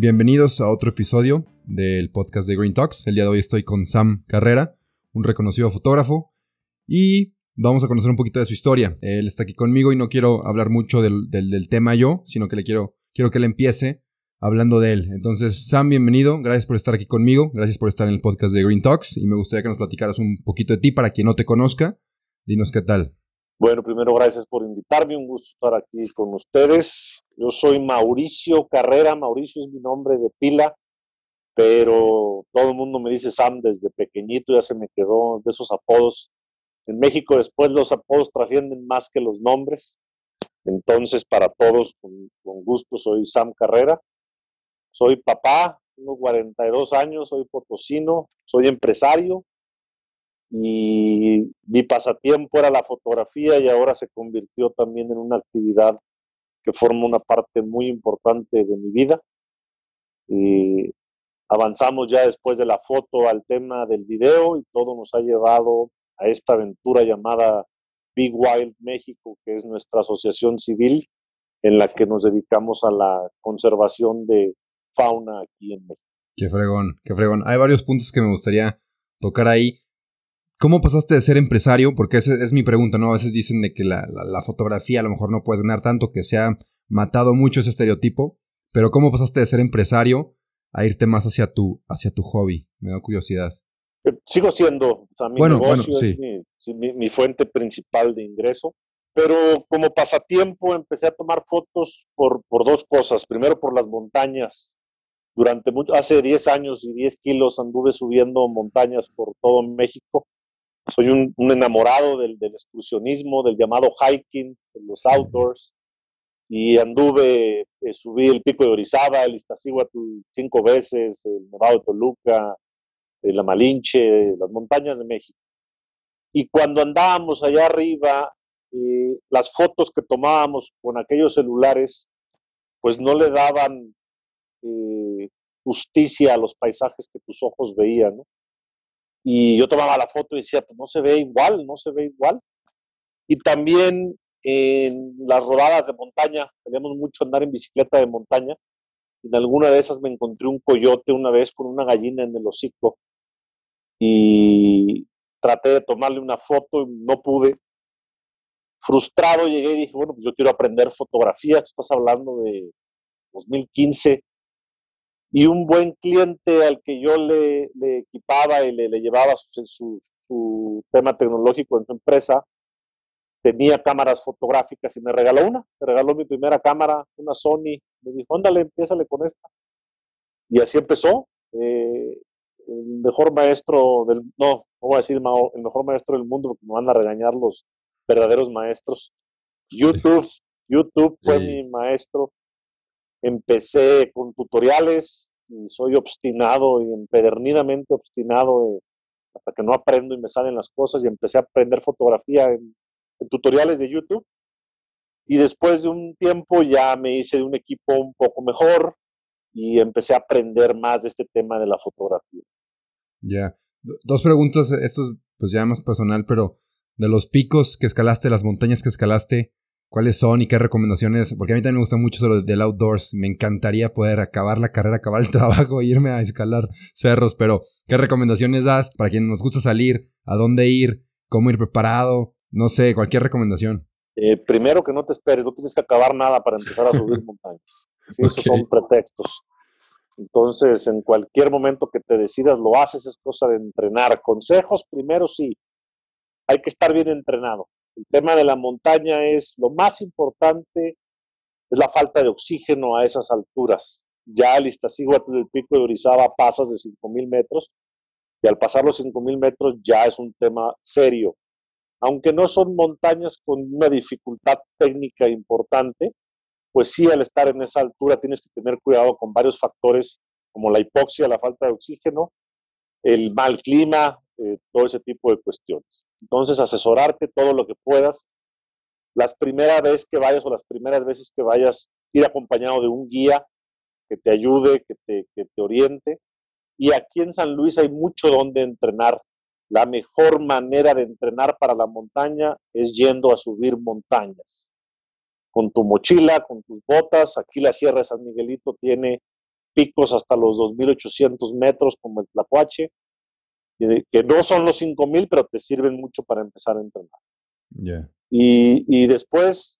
Bienvenidos a otro episodio del podcast de Green Talks. El día de hoy estoy con Sam Carrera, un reconocido fotógrafo, y vamos a conocer un poquito de su historia. Él está aquí conmigo y no quiero hablar mucho del, tema yo, sino que le quiero, quiero que él empiece hablando de él. Entonces, Sam, bienvenido. Gracias por estar aquí conmigo. Gracias por estar en el podcast de Green Talks. Y me gustaría que nos platicaras un poquito de ti para quien no te conozca. Dinos qué tal. Bueno, primero gracias por invitarme, un gusto estar aquí con ustedes. Yo soy Mauricio Carrera, Mauricio es mi nombre de pila, pero todo el mundo me dice Sam desde pequeñito, ya se me quedó de esos apodos. En México después los apodos trascienden más que los nombres, entonces para todos con, gusto soy Sam Carrera. Soy papá, tengo 42 años, soy potosino, soy empresario, y mi pasatiempo era la fotografía y ahora se convirtió también en una actividad que forma una parte muy importante de mi vida. Y avanzamos ya después de la foto al tema del video y todo nos ha llevado a esta aventura llamada Big Wild México, que es nuestra asociación civil en la que nos dedicamos a la conservación de fauna aquí en México. Qué fregón, qué fregón. Hay varios puntos que me gustaría tocar ahí. ¿Cómo pasaste de ser empresario? Porque esa es mi pregunta, ¿no? A veces dicen de que la, fotografía a lo mejor no puedes ganar tanto, que se ha matado mucho ese estereotipo, pero ¿cómo pasaste de ser empresario a irte más hacia tu, hacia tu hobby? Me da curiosidad. Eh, sigo siendo, o sea, mi negocio es mi, fuente principal de ingreso, pero como pasatiempo empecé a tomar fotos por, por dos cosas. Primero por las montañas. Durante mucho, hace 10 años y 10 kilos anduve subiendo montañas por todo México soy un, enamorado del, excursionismo, del llamado hiking, de los outdoors. Y anduve, eh, subí el pico de Orizaba, el Iztaccíhuatl cinco veces, el Nevado de Toluca, la Malinche, las montañas de México. Y cuando andábamos allá arriba, eh, las fotos que tomábamos con aquellos celulares, pues no le daban eh, justicia a los paisajes que tus ojos veían, ¿no? Y yo tomaba la foto y decía, pues no se ve igual, no se ve igual. Y también en las rodadas de montaña, teníamos mucho andar en bicicleta de montaña. En alguna de esas me encontré un coyote una vez con una gallina en el hocico. Y traté de tomarle una foto y no pude. Frustrado llegué y dije, bueno, pues yo quiero aprender fotografía. Estás hablando de 2015 y un buen cliente al que yo le, equipaba y le, llevaba su, tema tecnológico en su empresa, tenía cámaras fotográficas y me regaló una, me regaló mi primera cámara, una Sony, me dijo, ándale, empiézale con esta. Y así empezó. Eh, el mejor maestro del, no, no voy a decir el mejor maestro del mundo porque me van a regañar los verdaderos maestros. YouTube, YouTube fue mi maestro empecé con tutoriales y soy obstinado y empedernidamente obstinado hasta que no aprendo y me salen las cosas y empecé a aprender fotografía en, tutoriales de YouTube. Y después de un tiempo ya me hice de un equipo un poco mejor y empecé a aprender más de este tema de la fotografía. Ya. Dos preguntas, esto es pues ya más personal, pero de los picos que escalaste, las montañas que escalaste, cuáles son y qué recomendaciones, porque a mí también me gusta mucho eso del outdoors, me encantaría poder acabar la carrera, acabar el trabajo e irme a escalar cerros, pero ¿qué recomendaciones das para quienes nos gusta salir, a dónde ir, cómo ir preparado, no sé, cualquier recomendación? Eh, primero que no te esperes, no tienes que acabar nada para empezar a subir montañas, esos son pretextos. Entonces, en cualquier momento que te decidas, lo haces, es cosa de entrenar. Consejos, primero sí, hay que estar bien entrenado el tema de la montaña es lo más importante, es la falta de oxígeno a esas alturas. Ya el Iztaccíhuatl del pico de Orizaba pasas de 5.000 metros y al pasar los 5.000 metros ya es un tema serio. aunque no son montañas con una dificultad técnica importante, pues sí, al estar en esa altura tienes que tener cuidado con varios factores como la hipoxia, la falta de oxígeno, el mal clima, eh, todo ese tipo de cuestiones. Entonces, asesorarte todo lo que puedas. Las primeras veces que vayas o las primeras veces que vayas, ir acompañado de un guía que te ayude, que te, que te oriente. Y aquí en San Luis hay mucho donde entrenar. La mejor manera de entrenar para la montaña es yendo a subir montañas. Con tu mochila, con tus botas. Aquí la Sierra de San Miguelito tiene picos hasta los 2.800 metros como el Tlacuache, que no son los 5.000, pero te sirven mucho para empezar a entrenar. Y, y, después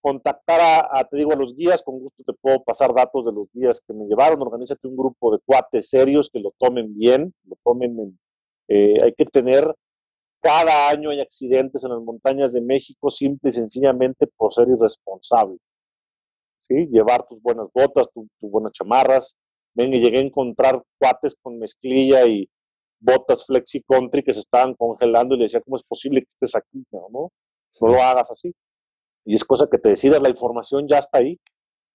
contactar a, te digo, a los guías, con gusto te puedo pasar datos de los guías que me llevaron, organízate un grupo de cuates serios que lo tomen bien, lo tomen en, eh, hay que tener, cada año hay accidentes en las montañas de México simple y sencillamente por ser irresponsable. ¿Sí? Llevar tus buenas botas, tus buenas chamarras. Ven y llegué a encontrar cuates con mezclilla y botas flexi country que se estaban congelando y le decía, ¿cómo es posible que estés aquí? No, no, no lo hagas así. Y es cosa que te decidas, la información ya está ahí.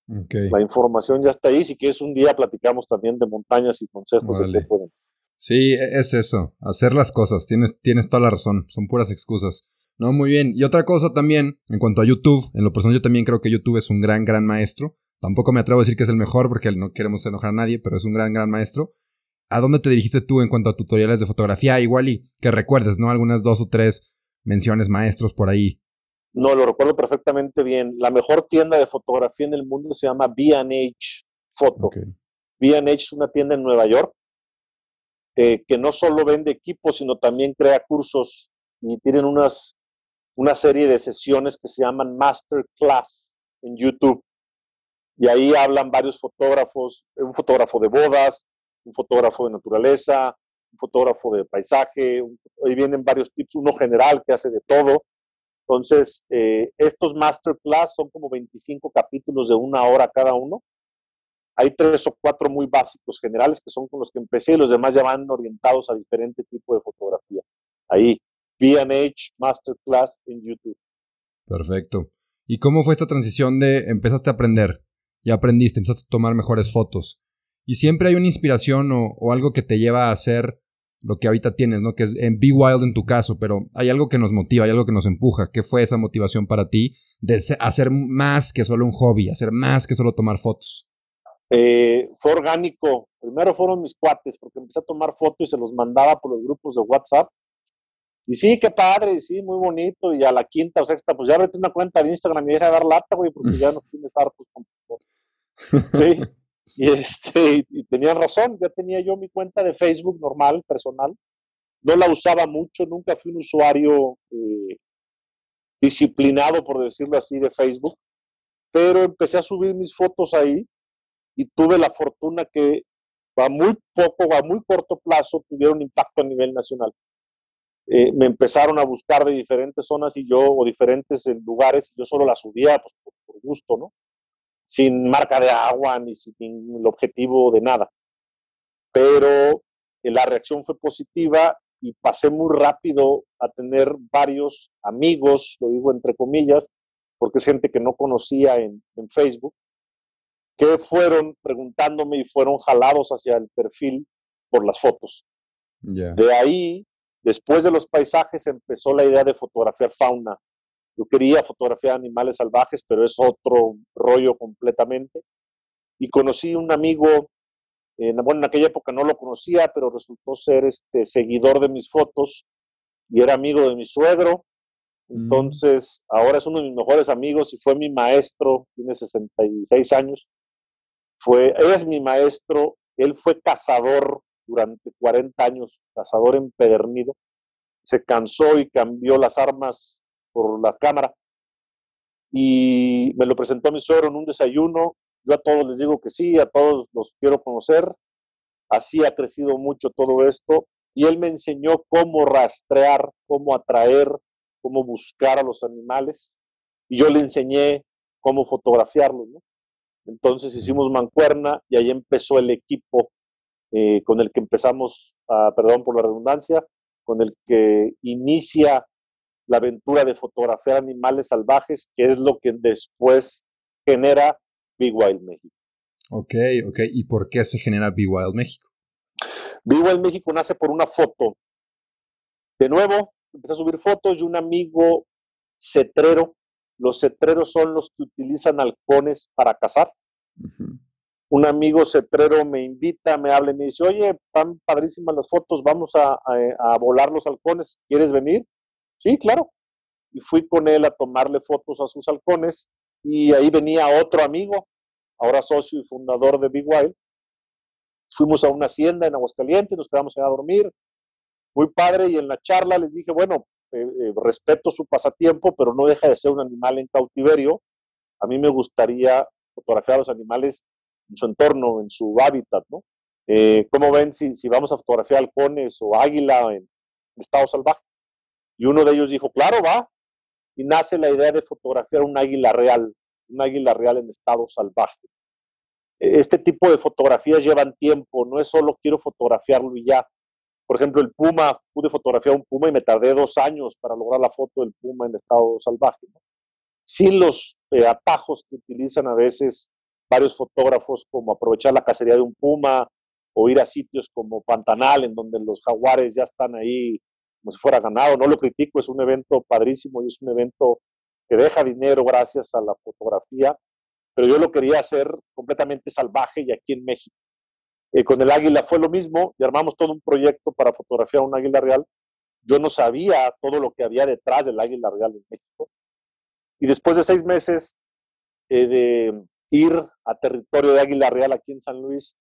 La información ya está ahí. Si quieres un día platicamos también de montañas y consejos de qué pueden. Sí, e-, es eso, hacer las cosas, tienes, tienes toda la razón, son puras excusas. No, muy bien. Y otra cosa también, en cuanto a YouTube, en lo personal yo también creo que YouTube es un gran, gran maestro. Tampoco me atrevo a decir que es el mejor porque no queremos enojar a nadie, pero es un gran, gran maestro. ¿A dónde te dirigiste tú en cuanto a tutoriales de fotografía? Igual y que recuerdes, ¿no? Algunas dos o tres menciones maestros por ahí. No, lo recuerdo perfectamente bien. La mejor tienda de fotografía en el mundo se llama B&H Photo. B&H es una tienda en Nueva York eh, que no solo vende equipos, sino también crea cursos y tienen unas, una serie de sesiones que se llaman Masterclass en YouTube. Y ahí hablan varios fotógrafos, un fotógrafo de bodas, un fotógrafo de naturaleza, un fotógrafo de paisaje, ahí vienen varios tips, uno general que hace de todo. Entonces, eh, estos masterclass son como 25 capítulos de una hora cada uno hay tres o cuatro muy básicos generales que son con los que empecé y los demás ya van orientados a diferente tipo de fotografía. Ahí, B&H Masterclass en YouTube. Perfecto. ¿Y cómo fue esta transición de empezaste a aprender? y aprendiste, empezaste a tomar mejores fotos. Y siempre hay una inspiración o, algo que te lleva a hacer lo que ahorita tienes, ¿no? Que es en Be Wild en tu caso, pero hay algo que nos motiva, hay algo que nos empuja. ¿Qué fue esa motivación para ti de hacer más que solo un hobby, hacer más que solo tomar fotos? Eh, fue orgánico. Primero fueron mis cuates, porque empecé a tomar fotos y se los mandaba por los grupos de WhatsApp. Y sí, qué padre, y sí, muy bonito. Y a la quinta o sexta, pues ya abrí una cuenta de Instagram y deja de dar lata, güey, porque ya no tienes hartos con Sí. Y, este, y, tenían razón, ya tenía yo mi cuenta de Facebook normal, personal. No la usaba mucho, nunca fui un usuario eh, disciplinado, por decirlo así, de Facebook. Pero empecé a subir mis fotos ahí y tuve la fortuna que a muy poco, a muy corto plazo, tuvieron impacto a nivel nacional. Eh, me empezaron a buscar de diferentes zonas y yo, o diferentes eh, lugares, y yo solo la subía pues, por, gusto, ¿no? Sin marca de agua ni sin el objetivo de nada. Pero eh, la reacción fue positiva y pasé muy rápido a tener varios amigos, lo digo entre comillas, porque es gente que no conocía en, en Facebook, que fueron preguntándome y fueron jalados hacia el perfil por las fotos. De ahí, después de los paisajes, empezó la idea de fotografiar fauna. Yo quería fotografiar animales salvajes, pero es otro rollo completamente. Y conocí un amigo, bueno, en aquella época no lo conocía, pero resultó ser este seguidor de mis fotos y era amigo de mi suegro. Mm. Entonces, ahora es uno de mis mejores amigos y fue mi maestro, tiene 66 años fue, es mi maestro, él fue cazador durante 40 años, cazador empedernido, se cansó y cambió las armas por la cámara. Y me lo presentó mi suegro en un desayuno, yo a todos les digo que sí, a todos los quiero conocer, así ha crecido mucho todo esto. Y él me enseñó cómo rastrear, cómo atraer, cómo buscar a los animales. Y yo le enseñé cómo fotografiarlos. Entonces hicimos mancuerna y ahí empezó el equipo eh, con el que empezamos, perdón por la redundancia, con el que inicia la aventura de fotografiar animales salvajes, que es lo que después genera Big Wild México. Ok, ok. ¿Y por qué se genera Big Wild México? Big Wild México nace por una foto. De nuevo, empecé a subir fotos y un amigo cetrero. Los cetreros son los que utilizan halcones para cazar. Un amigo cetrero me invita, me habla y me dice, oye, están padrísimas las fotos, vamos a, a volar los halcones, ¿quieres venir? Sí, claro. Y fui con él a tomarle fotos a sus halcones y ahí venía otro amigo, ahora socio y fundador de Big Wild. Fuimos a una hacienda en Aguascalientes, nos quedamos allá a dormir. Muy padre y en la charla les dije, bueno, eh, eh, respeto su pasatiempo, pero no deja de ser un animal en cautiverio. A mí me gustaría fotografiar a los animales en su entorno, en su hábitat, ¿no? Eh, ¿Cómo ven si, si vamos a fotografiar halcones o águila en estado salvaje? Y uno de ellos dijo, claro, va. Y nace la idea de fotografiar un águila real, un águila real en estado salvaje. E, este tipo de fotografías llevan tiempo, no es solo quiero fotografiarlo y ya. Por ejemplo, el puma, pude fotografiar un puma y me tardé dos años para lograr la foto del puma en estado salvaje. Sin los eh, atajos que utilizan a veces varios fotógrafos, como aprovechar la cacería de un puma o ir a sitios como Pantanal, en donde los jaguares ya están ahí como si fuera ganado. No lo critico, es un evento padrísimo y es un evento que deja dinero gracias a la fotografía, pero yo lo quería hacer completamente salvaje y aquí en México. Eh, con el águila fue lo mismo y armamos todo un proyecto para fotografiar un águila real. Yo no sabía todo lo que había detrás del águila real en México. Y después de seis meses eh, de ir a territorio de águila real aquí en San Luis,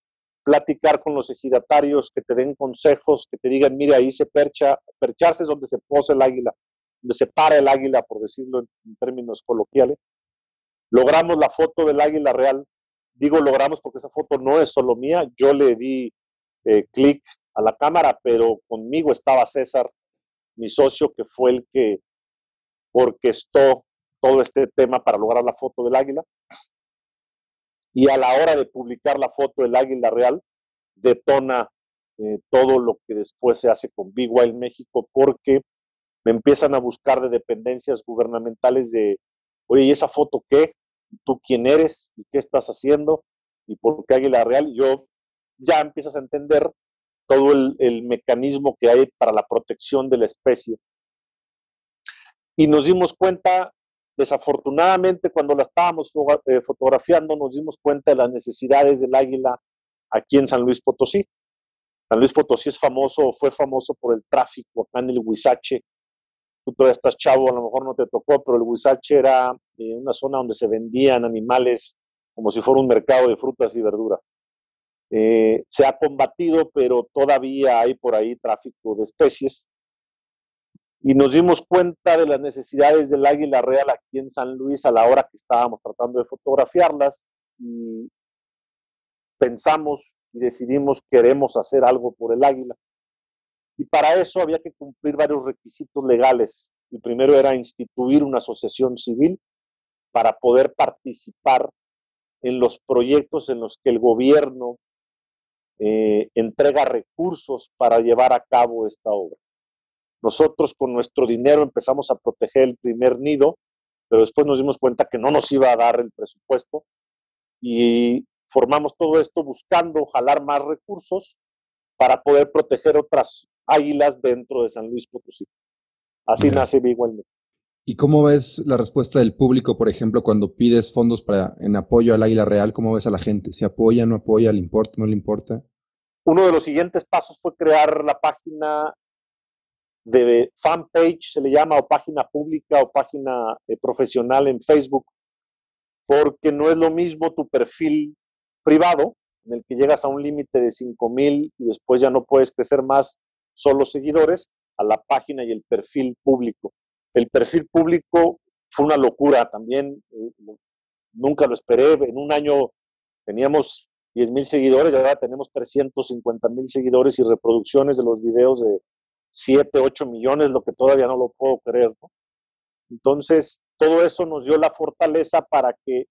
platicar con los ejidatarios, que te den consejos, que te digan, mire, ahí se percha, percharse es donde se posa el águila, donde se para el águila, por decirlo en, términos coloquiales. Logramos la foto del águila real. Digo logramos porque esa foto no es solo mía, yo le di eh, clic a la cámara, pero conmigo estaba César, mi socio, que fue el que orquestó todo este tema para lograr la foto del águila y a la hora de publicar la foto del águila real, detona eh, todo lo que después se hace con Big Wild México porque me empiezan a buscar de dependencias gubernamentales de, oye, ¿y esa foto qué? ¿Tú quién eres? ¿Y qué estás haciendo? ¿Y por qué Águila Real? Y yo ya empiezas a entender todo el, el mecanismo que hay para la protección de la especie. Y nos dimos cuenta Desafortunadamente, cuando la estábamos eh, fotografiando, nos dimos cuenta de las necesidades del águila aquí en San Luis Potosí. San Luis Potosí es famoso, fue famoso por el tráfico acá en el Huizache. Tú todavía estás chavo, a lo mejor no te tocó, pero el Huizache era eh, una zona donde se vendían animales como si fuera un mercado de frutas y verduras. Eh, se ha combatido, pero todavía hay por ahí tráfico de especies y nos dimos cuenta de las necesidades del águila real aquí en San Luis a la hora que estábamos tratando de fotografiarlas y pensamos y decidimos queremos hacer algo por el águila. Y para eso había que cumplir varios requisitos legales. El primero era instituir una asociación civil para poder participar en los proyectos en los que el gobierno eh, entrega recursos para llevar a cabo esta obra. Nosotros con nuestro dinero empezamos a proteger el primer nido, pero después nos dimos cuenta que no nos iba a dar el presupuesto y formamos todo esto buscando jalar más recursos para poder proteger otras águilas dentro de San Luis Potosí. Así nace Big ¿Y cómo ves la respuesta del público, por ejemplo, cuando pides fondos para, en apoyo al águila real? ¿Cómo ves a la gente? ¿Se apoya, no apoya, le importa, no le importa? Uno de los siguientes pasos fue crear la página de fanpage, se le llama, o página pública o página eh, profesional en Facebook, porque no es lo mismo tu perfil privado, en el que llegas a un límite de 5 mil y después ya no puedes crecer más solo seguidores, a la página y el perfil público. El perfil público fue una locura también, eh, nunca lo esperé, en un año teníamos 10 mil seguidores ahora tenemos 350 mil seguidores y reproducciones de los videos de 7, 8 millones, lo que todavía no lo puedo creer. Entonces, todo eso nos dio la fortaleza para que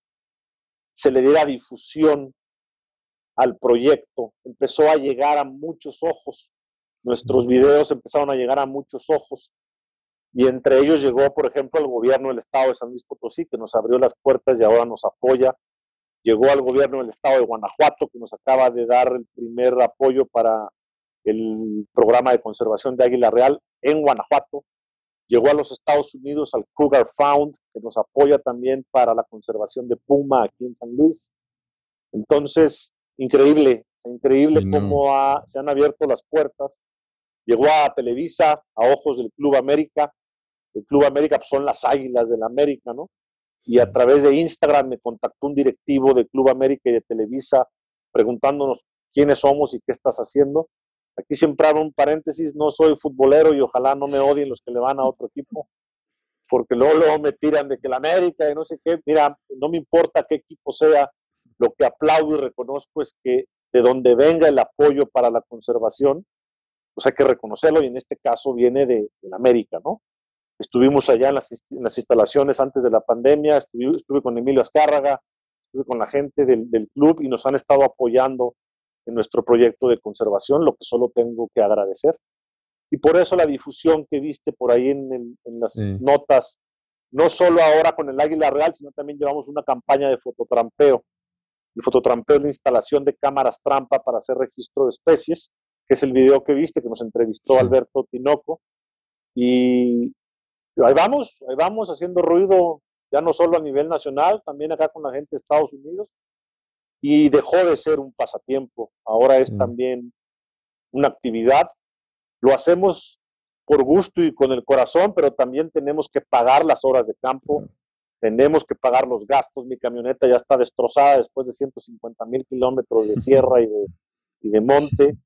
se le diera difusión al proyecto. Empezó a llegar a muchos ojos. Nuestros videos empezaron a llegar a muchos ojos. y entre ellos llegó, por ejemplo, el gobierno del estado de San Luis Potosí, que nos abrió las puertas y ahora nos apoya. Llegó al gobierno del estado de Guanajuato, que nos acaba de dar el primer apoyo para el programa de conservación de Águila Real en Guanajuato. Llegó a los Estados Unidos al Cougar Found, que nos apoya también para la conservación de Puma aquí en San Luis. Entonces, increíble, increíble cómo se han abierto las puertas. Llegó a Televisa, a ojos del Club América. El Club América pues, son las águilas del América, ¿no? Y a través de Instagram me contactó un directivo del Club América y de Televisa preguntándonos quiénes somos y qué estás haciendo. Aquí siempre abro un paréntesis, no soy futbolero y ojalá no me odien los que le van a otro equipo, porque luego, me tiran de que la América y no sé qué. Mira, no me importa qué equipo sea, lo que aplaudo y reconozco es que de donde venga el apoyo para la conservación, pues hay que reconocerlo y en este caso viene de, la América, ¿no? Estuvimos allá en las, instalaciones antes de la pandemia, estuve, con Emilio Azcárraga, estuve con la gente del, del club y nos han estado apoyando en nuestro proyecto de conservación, lo que solo tengo que agradecer. Y por eso la difusión que viste por ahí en, las notas, no solo ahora con el Águila Real, sino también llevamos una campaña de fototrampeo. El fototrampeo es la instalación de cámaras trampa para hacer registro de especies, que es el video que viste, que nos entrevistó Alberto Tinoco. Y ahí vamos, ahí vamos haciendo ruido, ya no solo a nivel nacional, también acá con la gente de Estados Unidos y dejó de ser un pasatiempo, ahora es también una actividad. Lo hacemos por gusto y con el corazón, pero también tenemos que pagar las horas de campo, tenemos que pagar los gastos. Mi camioneta ya está destrozada después de 150 mil kilómetros de sierra y de, y de monte.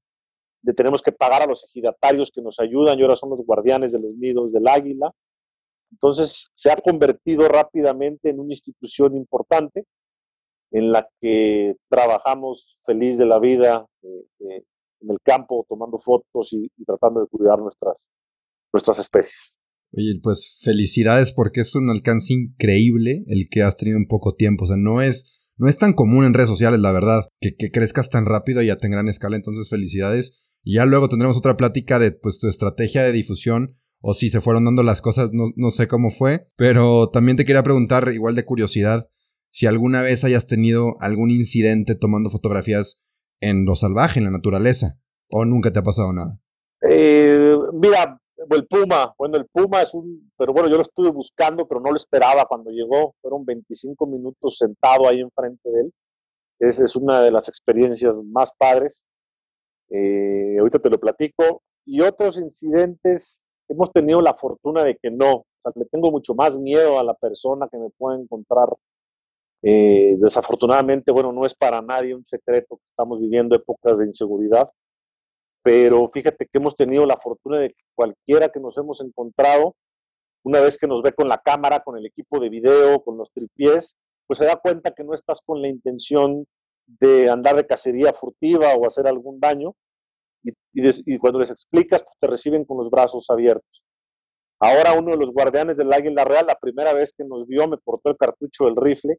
Le tenemos que pagar a los ejidatarios que nos ayudan y ahora son los guardianes de los nidos del águila. Entonces se ha convertido rápidamente en una institución importante en la que trabajamos feliz de la vida eh, eh, en el campo, tomando fotos y, tratando de cuidar nuestras, nuestras especies. Oye, pues felicidades porque es un alcance increíble el que has tenido en poco tiempo. O sea, no es, no es tan común en redes sociales, la verdad, que, crezcas tan rápido y a tan gran escala. Entonces, felicidades. Y ya luego tendremos otra plática de pues, tu estrategia de difusión o si se fueron dando las cosas, no, no sé cómo fue. Pero también te quería preguntar, igual de curiosidad, si alguna vez hayas tenido algún incidente tomando fotografías en lo salvaje, en la naturaleza, o nunca te ha pasado nada. Eh, mira, el Puma, bueno, el Puma es un, pero bueno, yo lo estuve buscando, pero no lo esperaba cuando llegó, fueron 25 minutos sentado ahí enfrente de él. Esa es una de las experiencias más padres. Eh, ahorita te lo platico. Y otros incidentes, hemos tenido la fortuna de que no. O sea, le tengo mucho más miedo a la persona que me pueda encontrar eh, desafortunadamente, bueno, no es para nadie un secreto que estamos viviendo épocas de inseguridad, pero fíjate que hemos tenido la fortuna de que cualquiera que nos hemos encontrado, una vez que nos ve con la cámara, con el equipo de video, con los tripiés, pues se da cuenta que no estás con la intención de andar de cacería furtiva o hacer algún daño, y, y cuando les explicas, pues te reciben con los brazos abiertos. Ahora uno de los guardianes del Águila Real, la primera vez que nos vio, me portó el cartucho del rifle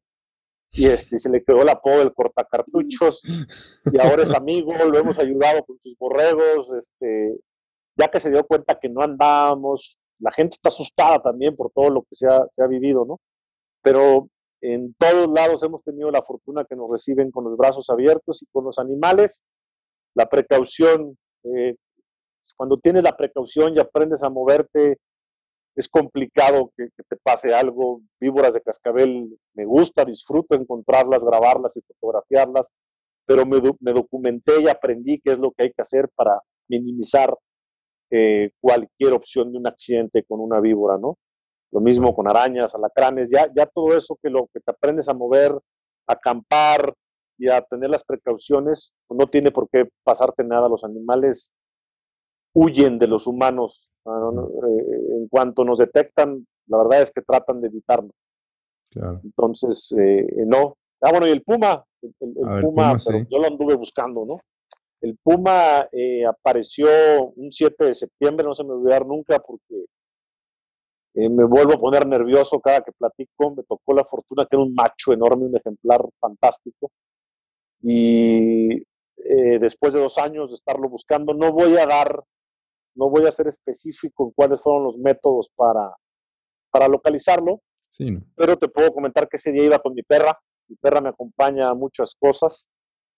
y este, se le quedó el apodo del cortacartuchos y ahora es amigo, lo hemos ayudado con sus borregos, este, ya que se dio cuenta que no andábamos, la gente está asustada también por todo lo que se ha, se ha vivido, ¿no? Pero en todos lados hemos tenido la fortuna que nos reciben con los brazos abiertos y con los animales, la precaución, eh, cuando tienes la precaución y aprendes a moverte es complicado que, te pase algo. Víboras de cascabel me gusta, disfruto encontrarlas, grabarlas y fotografiarlas, pero me, documenté y aprendí qué es lo que hay que hacer para minimizar eh, cualquier opción de un accidente con una víbora, ¿no? Lo mismo con arañas, alacranes, ya, ya todo eso que lo que te aprendes a mover, a acampar y a tener las precauciones, pues no tiene por qué pasarte nada. Los animales huyen de los humanos. Eh, en cuanto nos detectan, la verdad es que tratan de evitarlo. Entonces, eh, no. Ah, bueno, y el Puma, el, Puma, pero yo lo anduve buscando, ¿no? El Puma eh, apareció un 7 de septiembre, no se me olvidar nunca porque me vuelvo a poner nervioso cada que platico. Me tocó la fortuna que era un macho enorme, un ejemplar fantástico. Y después de dos años de estarlo buscando, no voy a dar No voy a ser específico en cuáles fueron los métodos para, para localizarlo, sí, pero te puedo comentar que ese día iba con mi perra. Mi perra me acompaña a muchas cosas.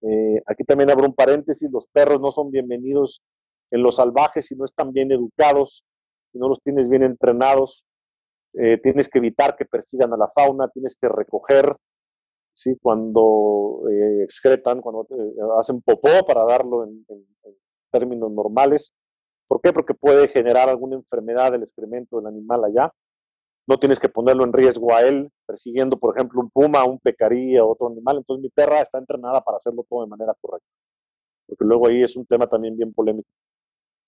Eh, aquí también abro un paréntesis, los perros no son bienvenidos en los salvajes si no están bien educados, si no los tienes bien entrenados. Eh, tienes que evitar que persigan a la fauna, tienes que recoger, ¿sí? cuando eh, excretan, cuando hacen popó, para darlo en, términos normales. ¿Por qué? Porque puede generar alguna enfermedad del excremento del animal allá. No tienes que ponerlo en riesgo a él, persiguiendo, por ejemplo, un puma, un pecarí o otro animal. Entonces mi perra está entrenada para hacerlo todo de manera correcta. Porque luego ahí es un tema también bien polémico.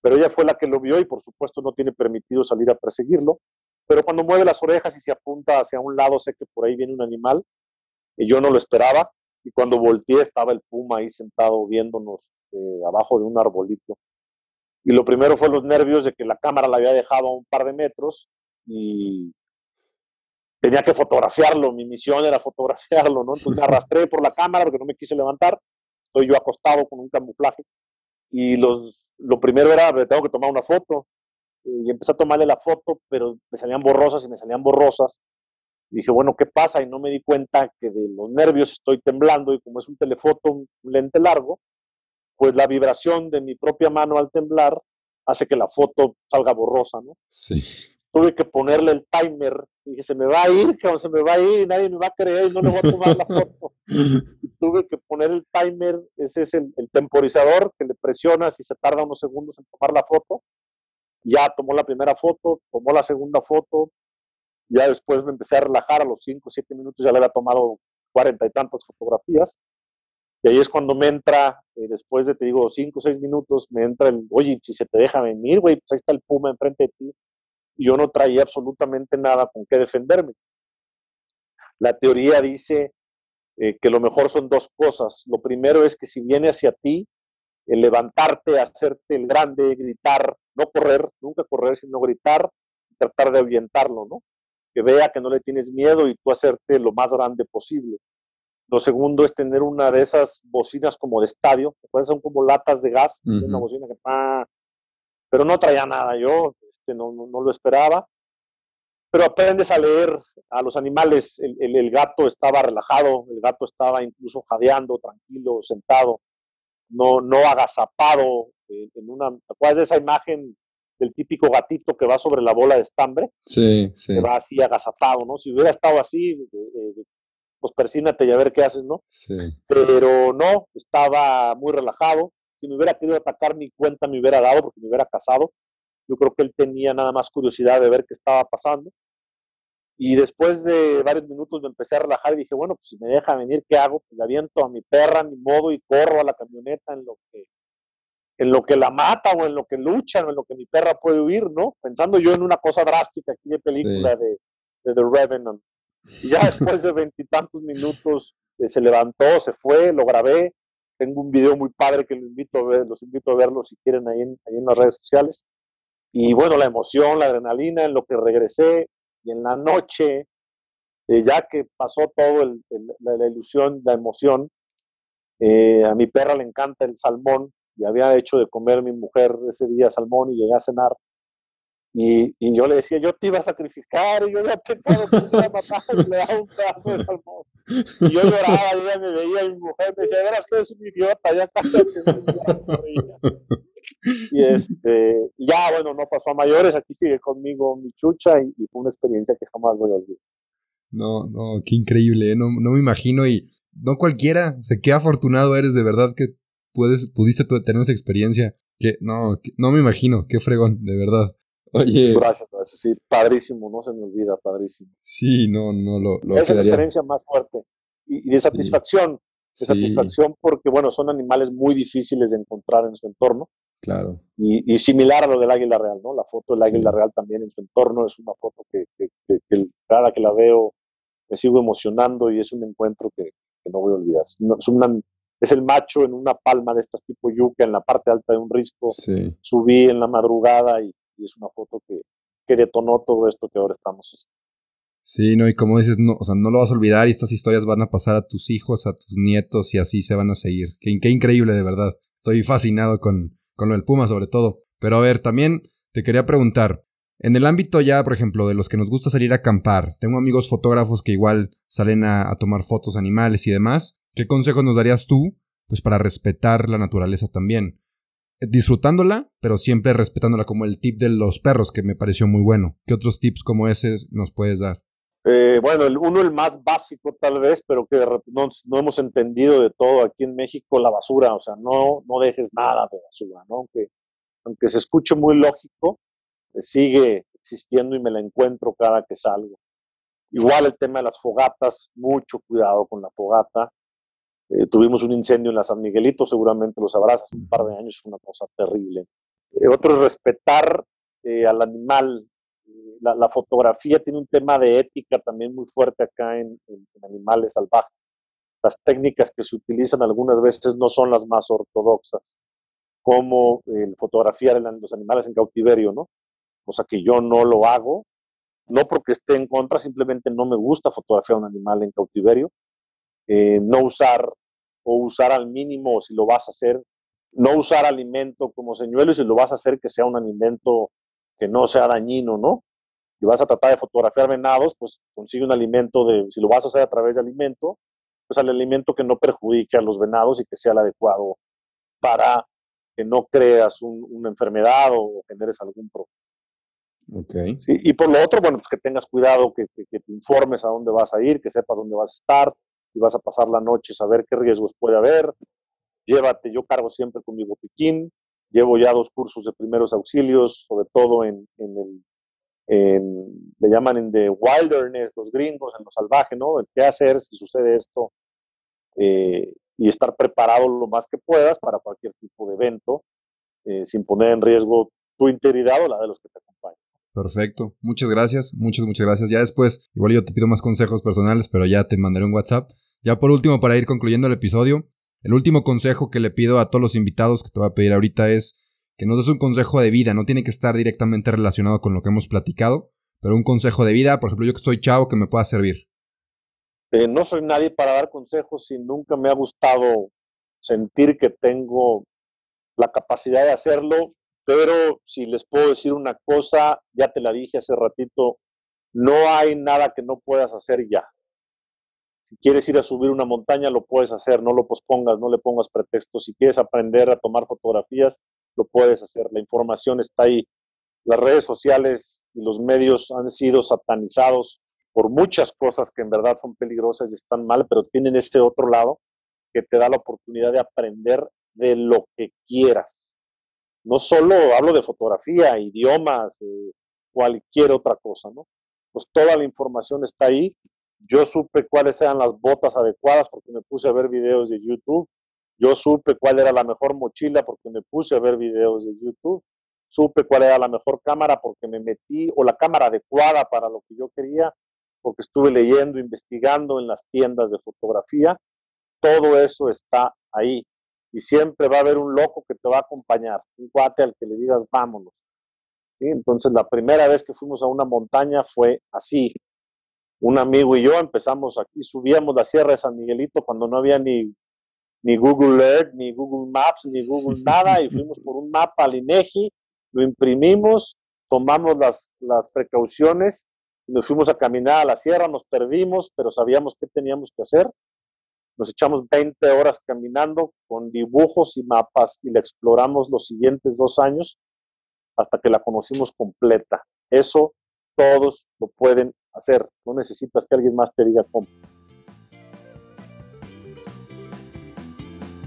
Pero ella fue la que lo vio y por supuesto no tiene permitido salir a perseguirlo. Pero cuando mueve las orejas y se apunta hacia un lado, sé que por ahí viene un animal y yo no lo esperaba. Y cuando volteé estaba el puma ahí sentado viéndonos eh, abajo de un arbolito. Y lo primero fue los nervios de que la cámara la había dejado a un par de metros y tenía que fotografiarlo. Mi misión era fotografiarlo, ¿no? Entonces me arrastré por la cámara porque no me quise levantar. Estoy yo acostado con un camuflaje. Y los, lo primero era, tengo que tomar una foto. Y empecé a tomarle la foto, pero me salían borrosas y me salían borrosas dije, bueno, ¿qué pasa? Y no me di cuenta que de los nervios estoy temblando y como es un telefoto, un lente largo, pues la vibración de mi propia mano al temblar hace que la foto salga borrosa, ¿no? Sí. Tuve que ponerle el timer. Dije, se me va a ir, se me va a ir, y nadie me va a creer y no le voy a tomar la foto. tuve que poner el timer, ese es el, el temporizador que le presionas y se tarda unos segundos en tomar la foto. Ya tomó la primera foto, tomó la segunda foto, ya después me empecé a relajar, a los 5 o 7 minutos ya le había tomado cuarenta y tantas fotografías. Y ahí es cuando me entra, eh, después de, te digo, 5 o 6 minutos, me entra el, oye, si se te deja venir, güey, pues ahí está el puma enfrente de ti. Y yo no traía absolutamente nada con qué defenderme. La teoría dice eh, que lo mejor son dos cosas. Lo primero es que si viene hacia ti, el levantarte, hacerte el grande, gritar, no correr, nunca correr, sino gritar, tratar de ahuyentarlo, ¿no? que vea que no le tienes miedo y tú hacerte lo más grande posible. Lo segundo es tener una de esas bocinas como de estadio, que son como latas de gas, una bocina que pero no traía nada, yo este, no, no, lo esperaba. Pero aprendes a leer a los animales, el, el, gato estaba relajado, el gato estaba incluso jadeando, tranquilo, sentado, no, no agazapado eh, en una, ¿te acuerdas de esa imagen del típico gatito que va sobre la bola de estambre. Sí, sí. Que va así agazapado, ¿no? Si hubiera estado así, eh, eh, pues persínate y a ver qué haces, ¿no? Sí. Pero no, estaba muy relajado. Si me hubiera querido atacar, ni cuenta me hubiera dado porque me hubiera casado. Yo creo que él tenía nada más curiosidad de ver qué estaba pasando. Y después de varios minutos me empecé a relajar y dije, bueno, pues si me deja venir, ¿qué hago? Pues le aviento a mi perra, a mi modo, y corro a la camioneta en lo que en lo que la mata o en lo que lucha o en lo que mi perra puede huir, ¿no? Pensando yo en una cosa drástica aquí de película de, The Revenant. Y ya después de veintitantos minutos eh, se levantó, se fue, lo grabé. Tengo un video muy padre que los invito a los invito a verlo si quieren ahí en, las redes sociales. Y bueno, la emoción, la adrenalina, en lo que regresé y en la noche, eh, ya que pasó todo la, ilusión, la emoción, eh, a mi perra le encanta el salmón y había hecho de comer mi mujer ese día salmón y llegué a cenar. Y, y, yo le decía, yo te iba a sacrificar, y yo había pensado que te iba a matar y le daba un pedazo de salmón. Y yo lloraba, y ella me veía, y mi mujer me decía, verás que eres un idiota, ya Y este, ya, bueno, no pasó a mayores, aquí sigue conmigo mi chucha, y, fue una experiencia que jamás voy a olvidar. No, no, qué increíble, ¿eh? no, no me imagino, y no cualquiera, o sea, qué afortunado eres de verdad que puedes, pudiste tener esa experiencia. Que no, no me imagino, qué fregón, de verdad. Oye. Gracias, gracias. Sí, padrísimo, no se me olvida, padrísimo. Sí, no, no lo. lo es la experiencia más fuerte. Y, de satisfacción. De satisfacción porque, bueno, son animales muy difíciles de encontrar en su entorno. Claro. Y, similar a lo del águila real, ¿no? La foto del águila real también en su entorno es una foto que, que, cada que la veo me sigo emocionando y es un encuentro que, no voy a olvidar. es una es el macho en una palma de estas tipo yuca en la parte alta de un risco. Subí en la madrugada y, es una foto que, que, detonó todo esto que ahora estamos Sí, no, y como dices, no, o sea, no lo vas a olvidar y estas historias van a pasar a tus hijos, a tus nietos y así se van a seguir. Qué, increíble, de verdad. Estoy fascinado con, con lo del Puma sobre todo. Pero a ver, también te quería preguntar, en el ámbito ya, por ejemplo, de los que nos gusta salir a acampar, tengo amigos fotógrafos que igual salen a, tomar fotos animales y demás. ¿Qué consejos nos darías tú? Pues para respetar la naturaleza también. Disfrutándola, pero siempre respetándola, como el tip de los perros, que me pareció muy bueno. ¿Qué otros tips como ese nos puedes dar? Eh, bueno, uno el más básico tal vez, pero que no, no, hemos entendido de todo aquí en México, la basura, o sea, no, no dejes nada de basura, ¿no? Aunque, aunque se escuche muy lógico, sigue existiendo y me la encuentro cada que salgo. Igual el tema de las fogatas, mucho cuidado con la fogata. Eh, tuvimos un incendio en la San Miguelito, seguramente lo sabrás, hace un par de años, fue una cosa terrible. Eh, otro es respetar eh, al animal. La, fotografía tiene un tema de ética también muy fuerte acá en, animales salvajes. Las técnicas que se utilizan algunas veces no son las más ortodoxas, como el fotografiar los animales en cautiverio, ¿no? cosa que yo no lo hago, no porque esté en contra, simplemente no me gusta fotografiar un animal en cautiverio, eh, no usar o usar al mínimo si lo vas a hacer, no usar alimento como señuelo y si lo vas a hacer que sea un alimento que no sea dañino, ¿no? Si vas a tratar de fotografiar venados, pues consigue un alimento de, si lo vas a hacer a través de alimento, pues al alimento que no perjudique a los venados y que sea el adecuado para que no creas una enfermedad o generes algún problema. Okay. ¿sí? Y por lo otro, bueno, pues que tengas cuidado, que, que, te informes a dónde vas a ir, que sepas dónde vas a estar, si vas a pasar la noche, saber qué riesgos puede haber. Llévate, yo cargo siempre con mi botiquín, llevo ya dos cursos de primeros auxilios, sobre todo en, en el, en, le llaman en the wilderness, los gringos, en lo salvaje, ¿no? El qué hacer si sucede esto eh, y estar preparado lo más que puedas para cualquier tipo de evento, eh, sin poner en riesgo tu integridad o la de los que te acompañan. Perfecto. Muchas gracias. Muchas, muchas gracias. Ya después, igual yo te pido más consejos personales, pero ya te mandaré un WhatsApp. Ya por último, para ir concluyendo el episodio, el último consejo que le pido a todos los invitados que te voy a pedir ahorita es que nos des un consejo de vida. No tiene que estar directamente relacionado con lo que hemos platicado, pero un consejo de vida, por ejemplo, yo que estoy chavo, que me pueda servir. Eh, no soy nadie para dar consejos y nunca me ha gustado sentir que tengo la capacidad de hacerlo pero si les puedo decir una cosa, ya te la dije hace ratito, no hay nada que no puedas hacer ya. Si quieres ir a subir una montaña, lo puedes hacer, no lo pospongas, no le pongas pretextos. Si quieres aprender a tomar fotografías, lo puedes hacer. La información está ahí. Las redes sociales y los medios han sido satanizados por muchas cosas que en verdad son peligrosas y están mal, pero tienen ese otro lado que te da la oportunidad de aprender de lo que quieras no solo hablo de fotografía, idiomas, cualquier otra cosa, ¿no? Pues toda la información está ahí. Yo supe cuáles eran las botas adecuadas porque me puse a ver videos de YouTube. Yo supe cuál era la mejor mochila porque me puse a ver videos de YouTube. Supe cuál era la mejor cámara porque me metí, o la cámara adecuada para lo que yo quería, porque estuve leyendo, investigando en las tiendas de fotografía. Todo eso está ahí y siempre va a haber un loco que te va a acompañar, un cuate al que le digas vámonos. Entonces la primera vez que fuimos a una montaña fue así. Un amigo y yo empezamos aquí, subíamos la Sierra de San Miguelito cuando no había ni, ni Google Earth, ni Google Maps, ni Google nada, y fuimos por un mapa al INEGI, lo imprimimos, tomamos las, las precauciones, nos fuimos a caminar a la sierra, nos perdimos, pero sabíamos qué teníamos que hacer nos echamos 20 horas caminando con dibujos y mapas y la exploramos los siguientes dos años hasta que la conocimos completa. Eso todos lo pueden hacer. No necesitas que alguien más te diga cómo.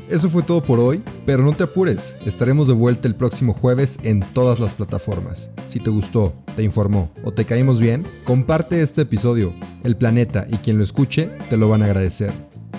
Eso fue todo por hoy, pero no te apures, estaremos de vuelta el próximo jueves en todas las plataformas. Si te gustó, te informó o te caímos bien, comparte este episodio. El planeta y quien lo escuche te lo van a agradecer.